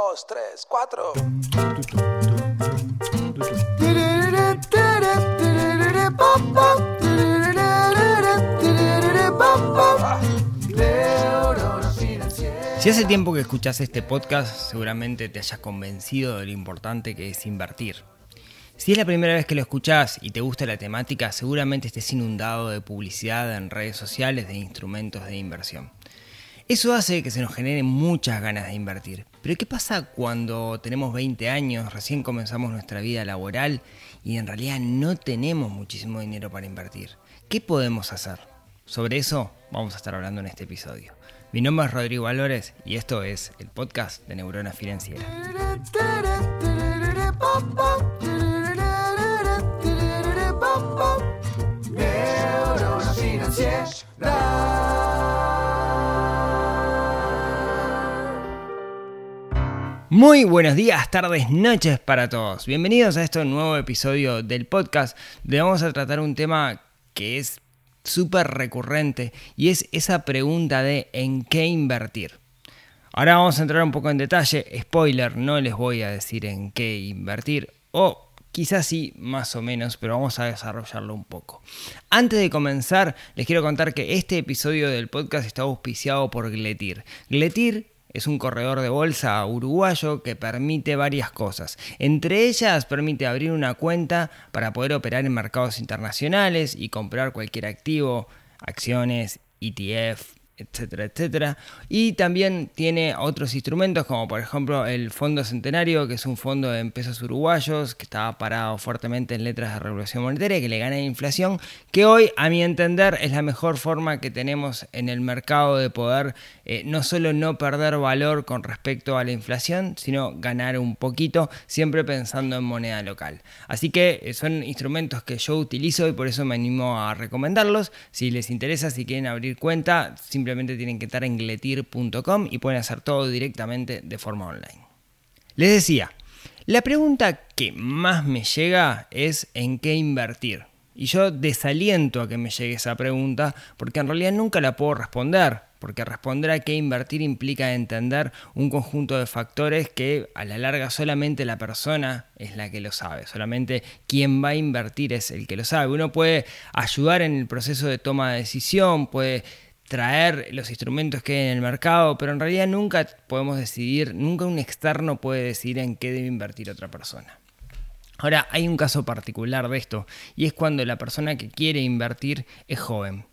dos, tres, cuatro. Si hace tiempo que escuchas este podcast, seguramente te hayas convencido de lo importante que es invertir. Si es la primera vez que lo escuchás y te gusta la temática, seguramente estés inundado de publicidad en redes sociales de instrumentos de inversión. Eso hace que se nos generen muchas ganas de invertir. Pero ¿qué pasa cuando tenemos 20 años, recién comenzamos nuestra vida laboral y en realidad no tenemos muchísimo dinero para invertir? ¿Qué podemos hacer? Sobre eso vamos a estar hablando en este episodio. Mi nombre es Rodrigo Valores y esto es el podcast de Neurona Financiera. Muy buenos días, tardes, noches para todos. Bienvenidos a este nuevo episodio del podcast donde vamos a tratar un tema que es súper recurrente y es esa pregunta de ¿en qué invertir? Ahora vamos a entrar un poco en detalle. Spoiler, no les voy a decir en qué invertir o Quizás sí, más o menos, pero vamos a desarrollarlo un poco. Antes de comenzar, les quiero contar que este episodio del podcast está auspiciado por Gletir. Gletir es un corredor de bolsa uruguayo que permite varias cosas. Entre ellas permite abrir una cuenta para poder operar en mercados internacionales y comprar cualquier activo, acciones, ETF, etcétera, etcétera. Y también tiene otros instrumentos como por ejemplo el Fondo Centenario, que es un fondo de pesos uruguayos que estaba parado fuertemente en letras de regulación monetaria, que le gana inflación, que hoy a mi entender es la mejor forma que tenemos en el mercado de poder eh, no solo no perder valor con respecto a la inflación, sino ganar un poquito, siempre pensando en moneda local. Así que eh, son instrumentos que yo utilizo y por eso me animo a recomendarlos. Si les interesa, si quieren abrir cuenta, simplemente tienen que estar en gletir.com y pueden hacer todo directamente de forma online. Les decía, la pregunta que más me llega es en qué invertir. Y yo desaliento a que me llegue esa pregunta porque en realidad nunca la puedo responder, porque responder a qué invertir implica entender un conjunto de factores que a la larga solamente la persona es la que lo sabe, solamente quien va a invertir es el que lo sabe. Uno puede ayudar en el proceso de toma de decisión, puede traer los instrumentos que hay en el mercado, pero en realidad nunca podemos decidir, nunca un externo puede decidir en qué debe invertir otra persona. Ahora, hay un caso particular de esto, y es cuando la persona que quiere invertir es joven.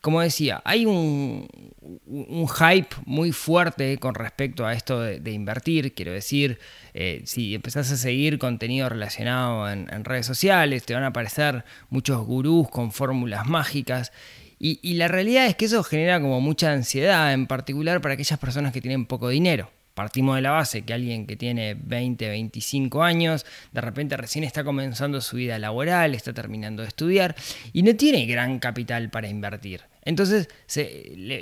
Como decía, hay un, hype muy fuerte con respecto a esto de, invertir. Quiero decir, eh, si empezás a seguir contenido relacionado en, en redes sociales, te van a aparecer muchos gurús con fórmulas mágicas y, la realidad es que eso genera como mucha ansiedad, en particular para aquellas personas que tienen poco dinero. Partimos de la base que alguien que tiene 20, 25 años, de repente recién está comenzando su vida laboral, está terminando de estudiar y no tiene gran capital para invertir. Entonces,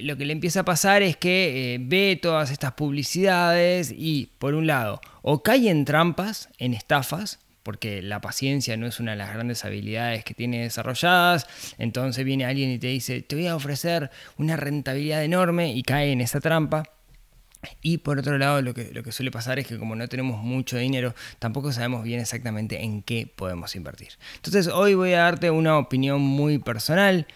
lo que le empieza a pasar es que eh, ve todas estas publicidades y, por un lado, o cae en trampas, en estafas, porque la paciencia no es una de las grandes habilidades que tiene desarrolladas, entonces viene alguien y te dice, te voy a ofrecer una rentabilidad enorme y cae en esa trampa. Y por otro lado, lo que, lo que suele pasar es que como no tenemos mucho dinero, tampoco sabemos bien exactamente en qué podemos invertir. Entonces hoy voy a darte una opinión muy personal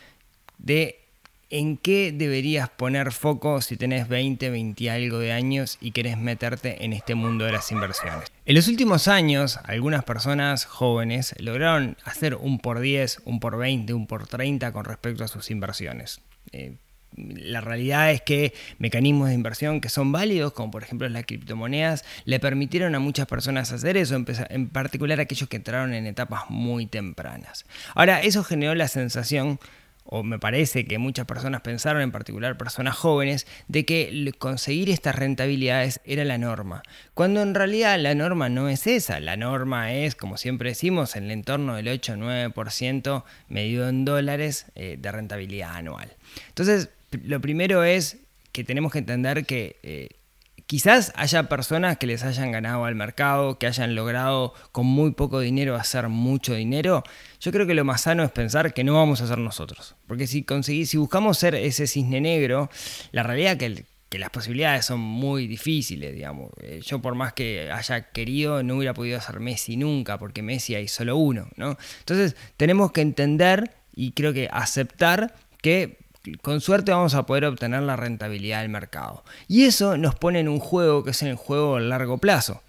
de ¿En qué deberías poner foco si tenés 20, 20 y algo de años y querés meterte en este mundo de las inversiones? En los últimos años, algunas personas jóvenes lograron hacer un por 10, un por 20, un por 30 con respecto a sus inversiones. Eh, la realidad es que mecanismos de inversión que son válidos, como por ejemplo las criptomonedas, le permitieron a muchas personas hacer eso, en particular aquellos que entraron en etapas muy tempranas. Ahora, eso generó la sensación o me parece que muchas personas pensaron, en particular personas jóvenes, de que conseguir estas rentabilidades era la norma, cuando en realidad la norma no es esa, la norma es, como siempre decimos, en el entorno del 8-9% medido en dólares eh, de rentabilidad anual. Entonces, lo primero es que tenemos que entender que eh, Quizás haya personas que les hayan ganado al mercado, que hayan logrado con muy poco dinero hacer mucho dinero. Yo creo que lo más sano es pensar que no vamos a ser nosotros. Porque si conseguís, si buscamos ser ese cisne negro, la realidad es que las posibilidades son muy difíciles, digamos. Eh, yo por más que haya querido, no hubiera podido ser Messi nunca, porque Messi hay solo uno, ¿no? Entonces tenemos que entender y creo que aceptar que con suerte vamos a poder obtener la rentabilidad del mercado. Y eso nos pone en un juego que es el juego a largo plazo.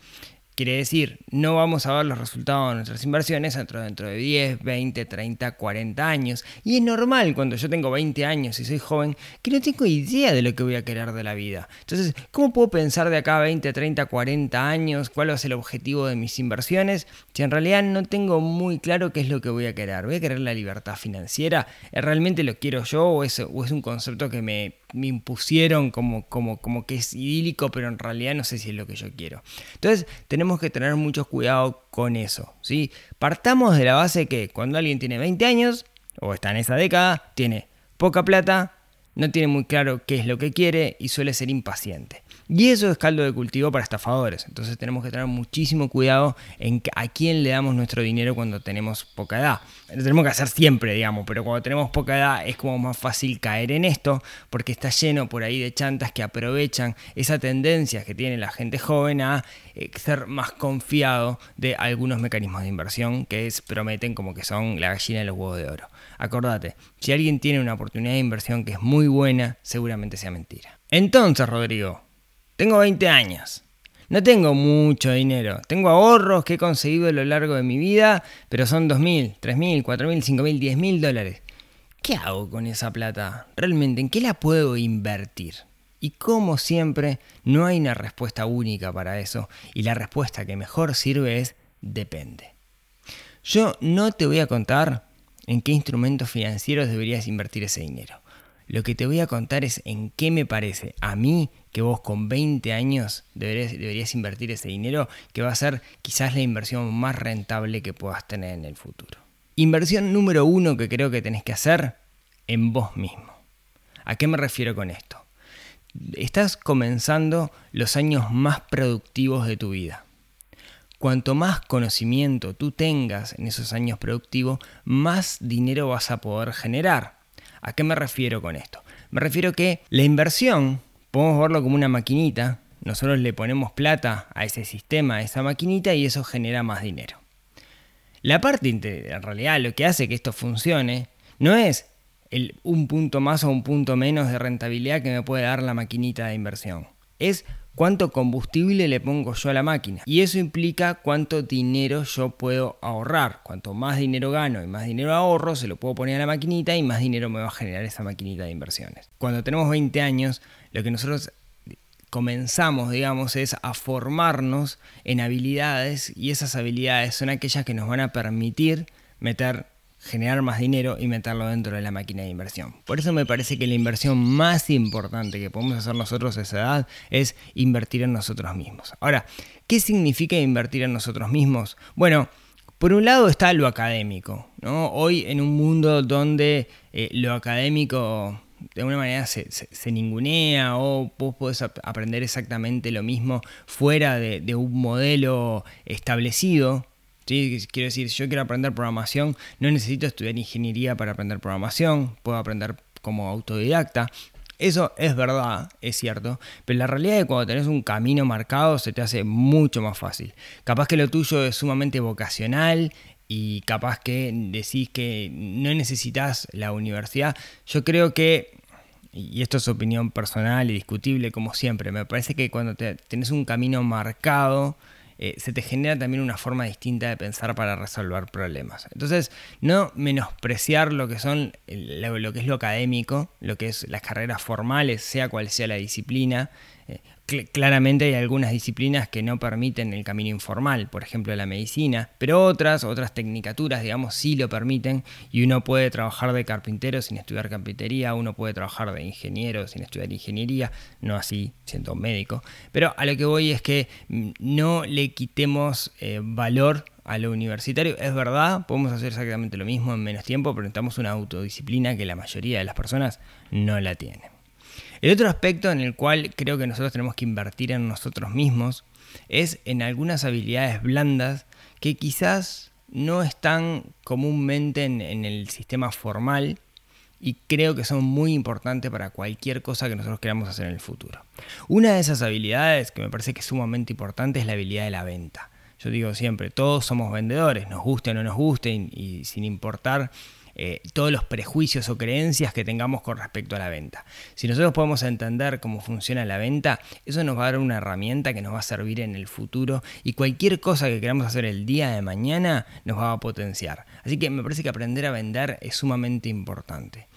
Quiere decir, no vamos a ver los resultados de nuestras inversiones dentro, de 10, 20, 30, 40 años. Y es normal cuando yo tengo 20 años y soy joven que no tengo idea de lo que voy a querer de la vida. Entonces, ¿cómo puedo pensar de acá a 20, 30, 40 años cuál ser el objetivo de mis inversiones si en realidad no tengo muy claro qué es lo que voy a querer? ¿Voy a querer la libertad financiera? ¿Realmente lo quiero yo o es, o es un concepto que me me impusieron como, como, como que es idílico, pero en realidad no sé si es lo que yo quiero. Entonces tenemos que tener mucho cuidado con eso. ¿sí? Partamos de la base que cuando alguien tiene 20 años, o está en esa década, tiene poca plata, no tiene muy claro qué es lo que quiere y suele ser impaciente. Y eso es caldo de cultivo para estafadores. Entonces tenemos que tener muchísimo cuidado en a quién le damos nuestro dinero cuando tenemos poca edad. Lo tenemos que hacer siempre, digamos, pero cuando tenemos poca edad es como más fácil caer en esto porque está lleno por ahí de chantas que aprovechan esa tendencia que tiene la gente joven a eh, ser más confiado de algunos mecanismos de inversión que es, prometen como que son la gallina de los huevos de oro. Acordate, si alguien tiene una oportunidad de inversión que es muy buena, seguramente sea mentira. Entonces, Rodrigo, tengo 20 años. No tengo mucho dinero. Tengo ahorros que he conseguido a lo largo de mi vida, pero son 2.000, 3.000, 4.000, 5.000, 10.000 dólares. ¿Qué hago con esa plata? ¿Realmente en qué la puedo invertir? Y como siempre, no hay una respuesta única para eso. Y la respuesta que mejor sirve es depende. Yo no te voy a contar en qué instrumentos financieros deberías invertir ese dinero. Lo que te voy a contar es en qué me parece a mí que vos con 20 años deberías, invertir ese dinero, que va a ser quizás la inversión más rentable que puedas tener en el futuro. Inversión número uno que creo que tenés que hacer en vos mismo. ¿A qué me refiero con esto? Estás comenzando los años más productivos de tu vida. Cuanto más conocimiento tú tengas en esos años productivos, más dinero vas a poder generar. ¿A qué me refiero con esto? Me refiero que la inversión podemos verlo como una maquinita, nosotros le ponemos plata a ese sistema, a esa maquinita y eso genera más dinero. La parte, en realidad, lo que hace que esto funcione no es el un punto más o un punto menos de rentabilidad que me puede dar la maquinita de inversión. Es cuánto combustible le pongo yo a la máquina. Y eso implica cuánto dinero yo puedo ahorrar. Cuanto más dinero gano y más dinero ahorro, se lo puedo poner a la maquinita y más dinero me va a generar esa maquinita de inversiones. Cuando tenemos 20 años, lo que nosotros comenzamos, digamos, es a formarnos en habilidades y esas habilidades son aquellas que nos van a permitir meter generar más dinero y meterlo dentro de la máquina de inversión. Por eso me parece que la inversión más importante que podemos hacer nosotros a esa edad es invertir en nosotros mismos. Ahora, ¿qué significa invertir en nosotros mismos? Bueno, por un lado está lo académico. ¿no? Hoy en un mundo donde eh, lo académico de alguna manera se, ningunea o vos podés aprender exactamente lo mismo fuera de, un modelo establecido. Quiero decir, yo quiero aprender programación, no necesito estudiar ingeniería para aprender programación, puedo aprender como autodidacta. Eso es verdad, es cierto, pero la realidad es que cuando tenés un camino marcado se te hace mucho más fácil. Capaz que lo tuyo es sumamente vocacional, y capaz que decís que no necesitas la universidad, yo creo que, y esto es opinión personal y discutible como siempre, me parece que cuando te, tenés un camino marcado, eh, se te genera también una forma distinta de pensar para resolver problemas. Entonces, no menospreciar lo que son lo, que es lo académico, lo que es las carreras formales, sea cual sea la disciplina, claramente hay algunas disciplinas que no permiten el camino informal, por ejemplo la medicina, pero otras, otras tecnicaturas, digamos, sí lo permiten y uno puede trabajar de carpintero sin estudiar carpintería, uno puede trabajar de ingeniero sin estudiar ingeniería, no así siendo médico, pero a lo que voy es que mm, no le quitemos eh, valor a lo universitario. Es verdad, podemos hacer exactamente lo mismo en menos tiempo, pero necesitamos una autodisciplina que la mayoría de las personas no la tienen. El otro aspecto en el cual creo que nosotros tenemos que invertir en nosotros mismos es en algunas habilidades blandas que quizás no están comúnmente en, el sistema formal y creo que son muy importantes para cualquier cosa que nosotros queramos hacer en el futuro. Una de esas habilidades que me parece que es sumamente importante es la habilidad de la venta. Yo digo siempre, todos somos vendedores, nos guste o no nos guste y, sin importar eh, todos los prejuicios o creencias que tengamos con respecto a la venta. Si nosotros podemos entender cómo funciona la venta, eso nos va a dar una herramienta que nos va a servir en el futuro y cualquier cosa que queramos hacer el día de mañana nos va a potenciar. Así que me parece que aprender a vender es sumamente importante.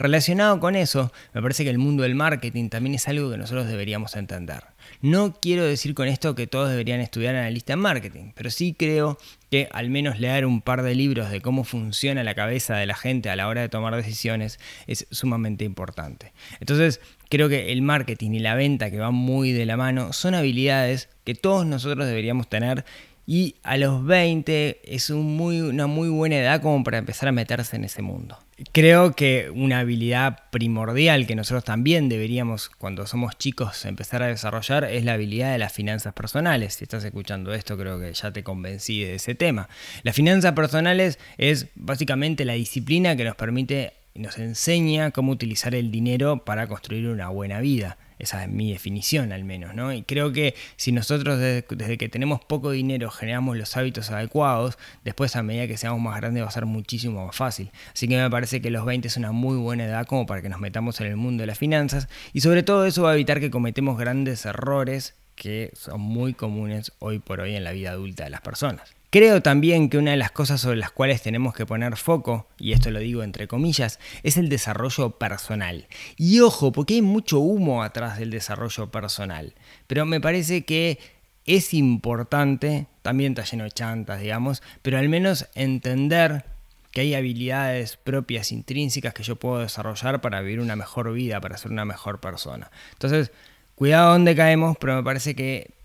Relacionado con eso, me parece que el mundo del marketing también es algo que nosotros deberíamos entender. No quiero decir con esto que todos deberían estudiar analista en marketing, pero sí creo que al menos leer un par de libros de cómo funciona la cabeza de la gente a la hora de tomar decisiones es sumamente importante. Entonces, creo que el marketing y la venta que van muy de la mano son habilidades que todos nosotros deberíamos tener y a los 20 es una muy buena edad como para empezar a meterse en ese mundo. Creo que una habilidad primordial que nosotros también deberíamos cuando somos chicos empezar a desarrollar es la habilidad de las finanzas personales. Si estás escuchando esto creo que ya te convencí de ese tema. Las finanzas personales es básicamente la disciplina que nos permite y nos enseña cómo utilizar el dinero para construir una buena vida. Esa es mi definición al menos, ¿no? Y creo que si nosotros desde, que tenemos poco dinero generamos los hábitos adecuados, después a medida que seamos más grandes va a ser muchísimo más fácil. Así que me parece que los 20 es una muy buena edad como para que nos metamos en el mundo de las finanzas y sobre todo eso va a evitar que cometemos grandes errores que son muy comunes hoy por hoy en la vida adulta de las personas. Creo también que una de las cosas sobre las cuales tenemos que poner foco, y esto lo digo entre comillas, es el desarrollo personal. Y ojo, porque hay mucho humo atrás del desarrollo personal. Pero me parece que es importante, también está lleno de chantas, digamos, pero al menos entender que hay habilidades propias, intrínsecas que yo puedo desarrollar para vivir una mejor vida, para ser una mejor persona. Entonces, cuidado donde caemos, pero me parece que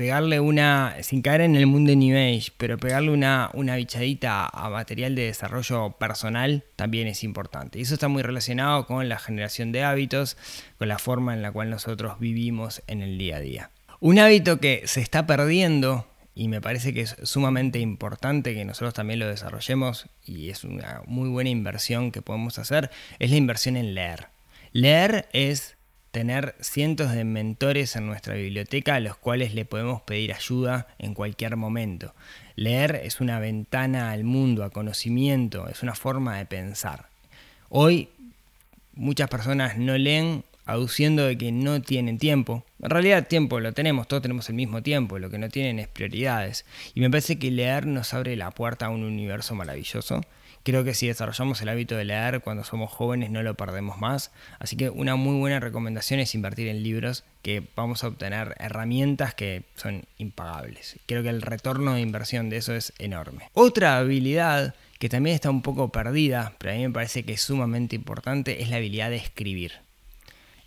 pegarle una, sin caer en el mundo de New Age, pero pegarle una, una bichadita a material de desarrollo personal también es importante. Y eso está muy relacionado con la generación de hábitos, con la forma en la cual nosotros vivimos en el día a día. Un hábito que se está perdiendo y me parece que es sumamente importante que nosotros también lo desarrollemos y es una muy buena inversión que podemos hacer, es la inversión en leer. Leer es tener cientos de mentores en nuestra biblioteca a los cuales le podemos pedir ayuda en cualquier momento. Leer es una ventana al mundo, a conocimiento, es una forma de pensar. Hoy muchas personas no leen aduciendo de que no tienen tiempo. En realidad tiempo lo tenemos, todos tenemos el mismo tiempo, lo que no tienen es prioridades. Y me parece que leer nos abre la puerta a un universo maravilloso Creo que si desarrollamos el hábito de leer cuando somos jóvenes no lo perdemos más. Así que una muy buena recomendación es invertir en libros que vamos a obtener herramientas que son impagables. Creo que el retorno de inversión de eso es enorme. Otra habilidad que también está un poco perdida, pero a mí me parece que es sumamente importante, es la habilidad de escribir.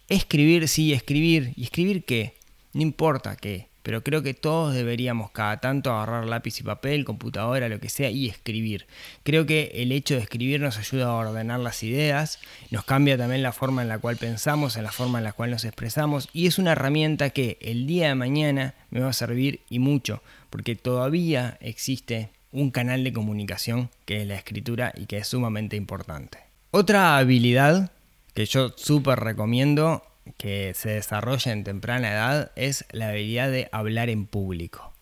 Escribir, sí, escribir. ¿Y escribir qué? No importa qué pero creo que todos deberíamos cada tanto agarrar lápiz y papel, computadora, lo que sea, y escribir. Creo que el hecho de escribir nos ayuda a ordenar las ideas, nos cambia también la forma en la cual pensamos, en la forma en la cual nos expresamos, y es una herramienta que el día de mañana me va a servir y mucho, porque todavía existe un canal de comunicación que es la escritura y que es sumamente importante. Otra habilidad que yo súper recomiendo que se desarrolla en temprana edad es la habilidad de hablar en público.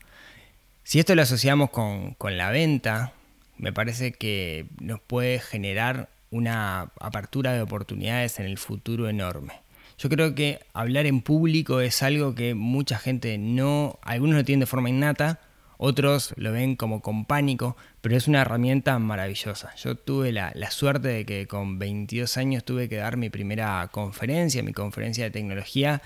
Si esto lo asociamos con, la venta, me parece que nos puede generar una apertura de oportunidades en el futuro enorme. Yo creo que hablar en público es algo que mucha gente no, algunos lo tienen de forma innata, otros lo ven como con pánico, pero es una herramienta maravillosa. Yo tuve la, suerte de que con 22 años tuve que dar mi primera conferencia, mi conferencia de tecnología.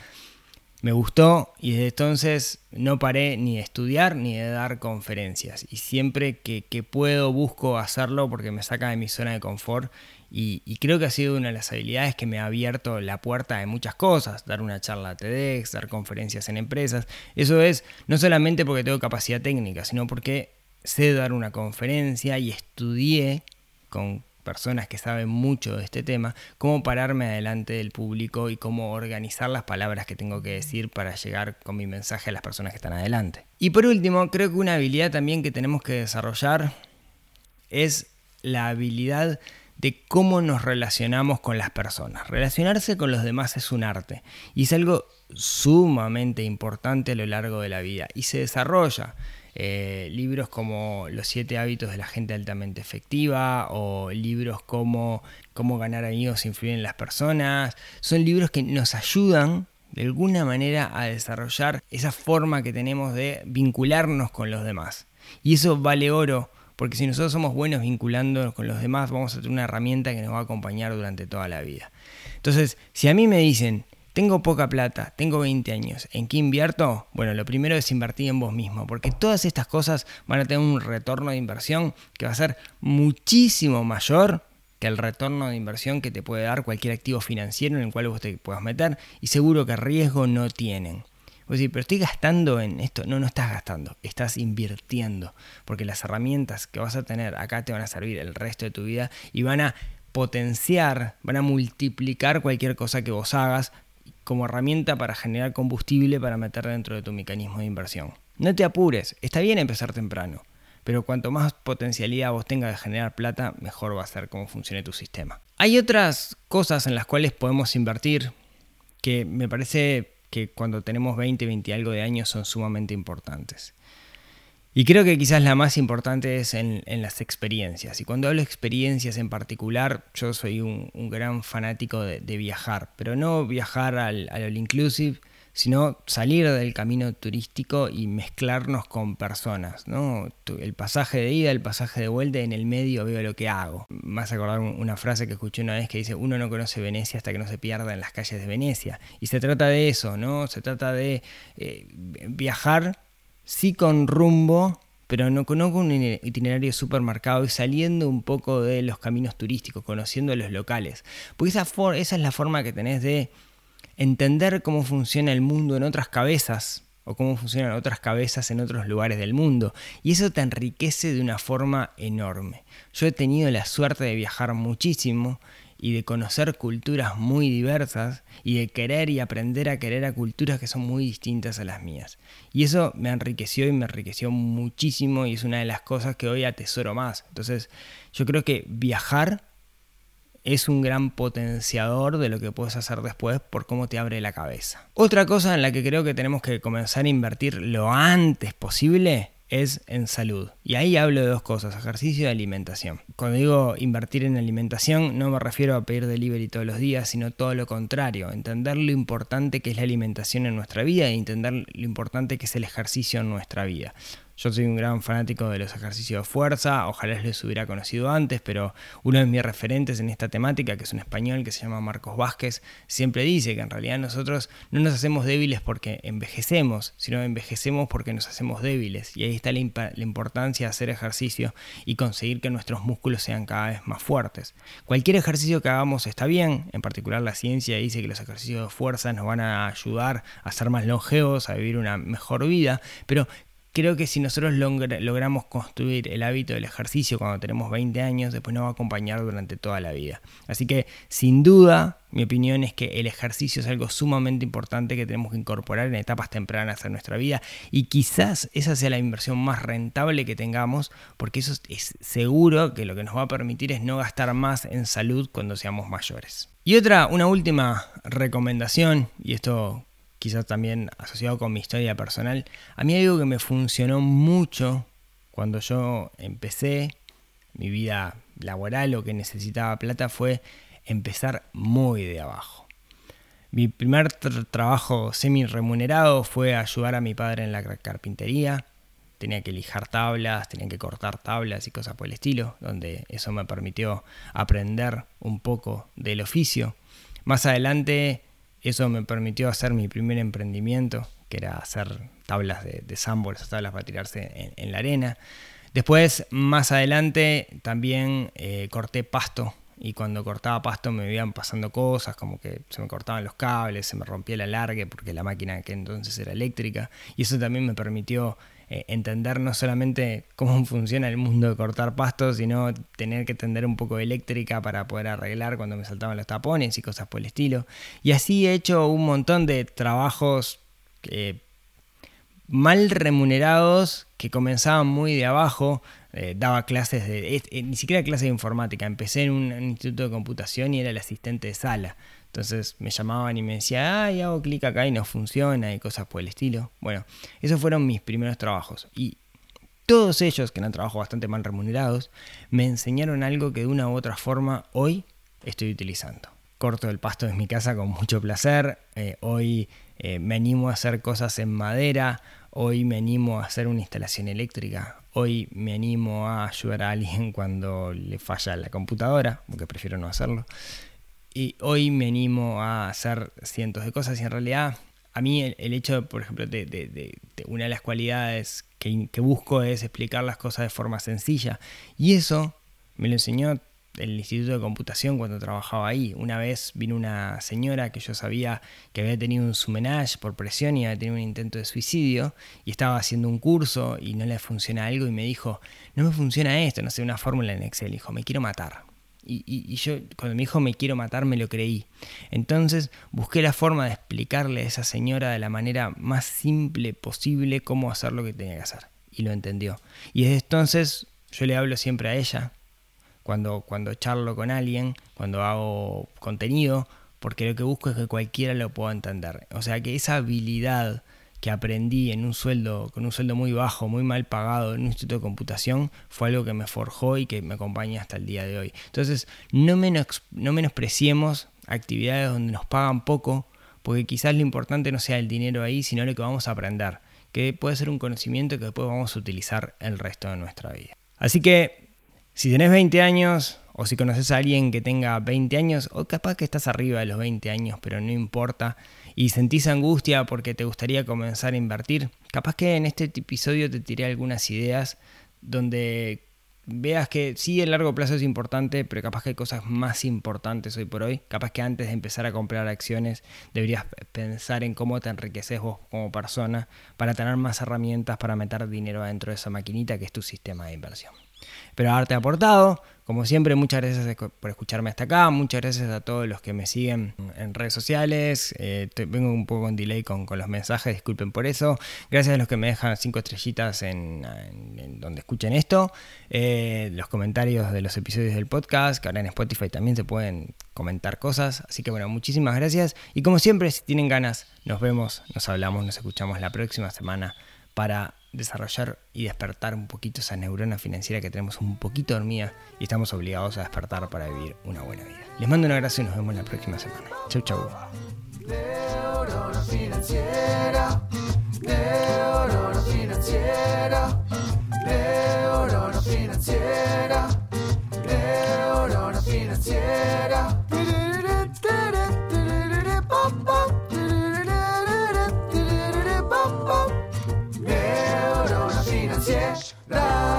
Me gustó y desde entonces no paré ni de estudiar ni de dar conferencias. Y siempre que, que puedo busco hacerlo porque me saca de mi zona de confort y, creo que ha sido una de las habilidades que me ha abierto la puerta de muchas cosas, dar una charla a TEDx, dar conferencias en empresas. Eso es no solamente porque tengo capacidad técnica, sino porque sé dar una conferencia y estudié con personas que saben mucho de este tema, cómo pararme adelante del público y cómo organizar las palabras que tengo que decir para llegar con mi mensaje a las personas que están adelante. Y por último, creo que una habilidad también que tenemos que desarrollar es la habilidad de cómo nos relacionamos con las personas. Relacionarse con los demás es un arte y es algo sumamente importante a lo largo de la vida y se desarrolla. Eh, libros como Los siete hábitos de la gente altamente efectiva o libros como Cómo ganar amigos e influir en las personas. Son libros que nos ayudan de alguna manera a desarrollar esa forma que tenemos de vincularnos con los demás. Y eso vale oro, porque si nosotros somos buenos vinculándonos con los demás, vamos a tener una herramienta que nos va a acompañar durante toda la vida. Entonces, si a mí me dicen, tengo poca plata, tengo 20 años, ¿en qué invierto? Bueno, lo primero es invertir en vos mismo, porque todas estas cosas van a tener un retorno de inversión que va a ser muchísimo mayor que el retorno de inversión que te puede dar cualquier activo financiero en el cual vos te puedas meter y seguro que riesgo no tienen. Vos decís, pero estoy gastando en esto. No, no estás gastando, estás invirtiendo. Porque las herramientas que vas a tener acá te van a servir el resto de tu vida y van a potenciar, van a multiplicar cualquier cosa que vos hagas como herramienta para generar combustible para meter dentro de tu mecanismo de inversión. No te apures, está bien empezar temprano pero cuanto más potencialidad vos tengas de generar plata, mejor va a ser cómo funcione tu sistema. Hay otras cosas en las cuales podemos invertir que me parece que cuando tenemos 20, 20 y algo de años son sumamente importantes. Y creo que quizás la más importante es en, las experiencias. Y cuando hablo de experiencias en particular, yo soy un, gran fanático de, viajar, pero no viajar al, al inclusive, sino salir del camino turístico y mezclarnos con personas. ¿no? El pasaje de ida, el pasaje de vuelta, en el medio veo lo que hago. Más acordar una frase que escuché una vez que dice, uno no conoce Venecia hasta que no se pierda en las calles de Venecia. Y se trata de eso, ¿no? Se trata de eh, viajar, sí con rumbo, pero no, con un itinerario supermercado y saliendo un poco de los caminos turísticos, conociendo los locales. Porque esa, esa es la forma que tenés de entender cómo funciona el mundo en otras cabezas o cómo funcionan otras cabezas en otros lugares del mundo. Y eso te enriquece de una forma enorme. Yo he tenido la suerte de viajar muchísimo y de conocer culturas muy diversas y de querer y aprender a querer a culturas que son muy distintas a las mías. Y eso me enriqueció y me enriqueció muchísimo y es una de las cosas que hoy atesoro más. Entonces yo creo que viajar es un gran potenciador de lo que puedes hacer después por cómo te abre la cabeza. Otra cosa en la que creo que tenemos que comenzar a invertir lo antes posible es en salud. Y ahí hablo de dos cosas, ejercicio y alimentación. Cuando digo invertir en alimentación no me refiero a pedir delivery todos los días, sino todo lo contrario, entender lo importante que es la alimentación en nuestra vida y entender lo importante que es el ejercicio en nuestra vida. Yo soy un gran fanático de los ejercicios de fuerza, ojalá les hubiera conocido antes, pero uno de mis referentes en esta temática, que es un español que se llama Marcos Vázquez, siempre dice que en realidad nosotros no nos hacemos débiles porque envejecemos, sino envejecemos porque nos hacemos débiles. Y ahí está la, importancia de hacer ejercicio y conseguir que nuestros músculos sean cada vez más fuertes. Cualquier ejercicio que hagamos está bien, en particular la ciencia dice que los ejercicios de fuerza nos van a ayudar a ser más longevos, a vivir una mejor vida, pero creo que si nosotros logramos construir el hábito del ejercicio cuando tenemos 20 años, después nos va a acompañar durante toda la vida. Así que sin duda, mi opinión es que el ejercicio es algo sumamente importante que tenemos que incorporar en etapas tempranas de nuestra vida y quizás esa sea la inversión más rentable que tengamos porque eso es seguro que lo que nos va a permitir es no gastar más en salud cuando seamos mayores. Y otra, una última recomendación, y esto quizás también asociado con mi historia personal, a mí algo que me funcionó mucho cuando yo empecé mi vida laboral o que necesitaba plata fue empezar muy de abajo. Mi primer trabajo semi remunerado fue ayudar a mi padre en la carpintería. Tenía que lijar tablas, tenía que cortar tablas y cosas por el estilo, donde eso me permitió aprender un poco del oficio. Más adelante eso me permitió hacer mi primer emprendimiento, que era hacer tablas de, de tablas para tirarse en, la arena. Después, más adelante, también eh, corté pasto y cuando cortaba pasto me iban pasando cosas, como que se me cortaban los cables, se me rompía el alargue porque la máquina que entonces era eléctrica y eso también me permitió eh, entender no solamente cómo funciona el mundo de cortar pastos, sino tener que entender un poco de eléctrica para poder arreglar cuando me saltaban los tapones y cosas por el estilo. Y así he hecho un montón de trabajos mal remunerados que comenzaban muy de abajo. Eh, daba clases de, eh, ni siquiera clases de informática, empecé en un, instituto de computación y era el asistente de sala. Entonces me llamaban y me decían, ay, hago clic acá y no funciona y cosas por el estilo. Bueno, esos fueron mis primeros trabajos. Y todos ellos, que eran trabajos bastante mal remunerados, me enseñaron algo que de una u otra forma hoy estoy utilizando. Corto el pasto de mi casa con mucho placer. Eh, hoy me animo a hacer cosas en madera. Hoy me animo a hacer una instalación eléctrica. Hoy me animo a ayudar a alguien cuando le falla la computadora, porque prefiero no hacerlo. Y hoy me animo a hacer cientos de cosas y en realidad a mí el, hecho, por ejemplo, de, una de las cualidades que, que busco es explicar las cosas de forma sencilla. Y eso me lo enseñó el Instituto de Computación cuando trabajaba ahí. Una vez vino una señora que yo sabía que había tenido un sumenage por presión y había tenido un intento de suicidio y estaba haciendo un curso y no le funciona algo y me dijo, no me funciona esto, no sé, una fórmula en Excel. Dijo, me quiero matar. Y, y, yo cuando me dijo me quiero matar me lo creí. Entonces busqué la forma de explicarle a esa señora de la manera más simple posible cómo hacer lo que tenía que hacer. Y lo entendió. Y desde entonces yo le hablo siempre a ella cuando, cuando charlo con alguien, cuando hago contenido, porque lo que busco es que cualquiera lo pueda entender. O sea que esa habilidad que aprendí en un sueldo, con un sueldo muy bajo, muy mal pagado en un instituto de computación, fue algo que me forjó y que me acompaña hasta el día de hoy. Entonces, no, menos, no menospreciemos actividades donde nos pagan poco, porque quizás lo importante no sea el dinero ahí, sino lo que vamos a aprender, que puede ser un conocimiento que después vamos a utilizar el resto de nuestra vida. Así que si tenés 20 años, o si conoces a alguien que tenga 20 años, o capaz que estás arriba de los 20 años, pero no importa, y sentís angustia porque te gustaría comenzar a invertir, capaz que en este episodio te tiré algunas ideas donde veas que sí, el largo plazo es importante, pero capaz que hay cosas más importantes hoy por hoy. Capaz que antes de empezar a comprar acciones deberías pensar en cómo te enriqueces vos como persona para tener más herramientas para meter dinero dentro de esa maquinita que es tu sistema de inversión. Espero haberte aportado. Como siempre, muchas gracias por escucharme hasta acá. Muchas gracias a todos los que me siguen en redes sociales. Eh, vengo un poco en delay con, los mensajes, disculpen por eso. Gracias a los que me dejan cinco estrellitas en, donde escuchen esto. Eh, los comentarios de los episodios del podcast, que ahora en Spotify también se pueden comentar cosas. Así que bueno, muchísimas gracias. Y como siempre, si tienen ganas, nos vemos, nos hablamos, nos escuchamos la próxima semana para desarrollar y despertar un poquito esa neurona financiera que tenemos un poquito dormida y estamos obligados a despertar para vivir una buena vida. Les mando un abrazo y nos vemos la próxima semana. Chau, chau. That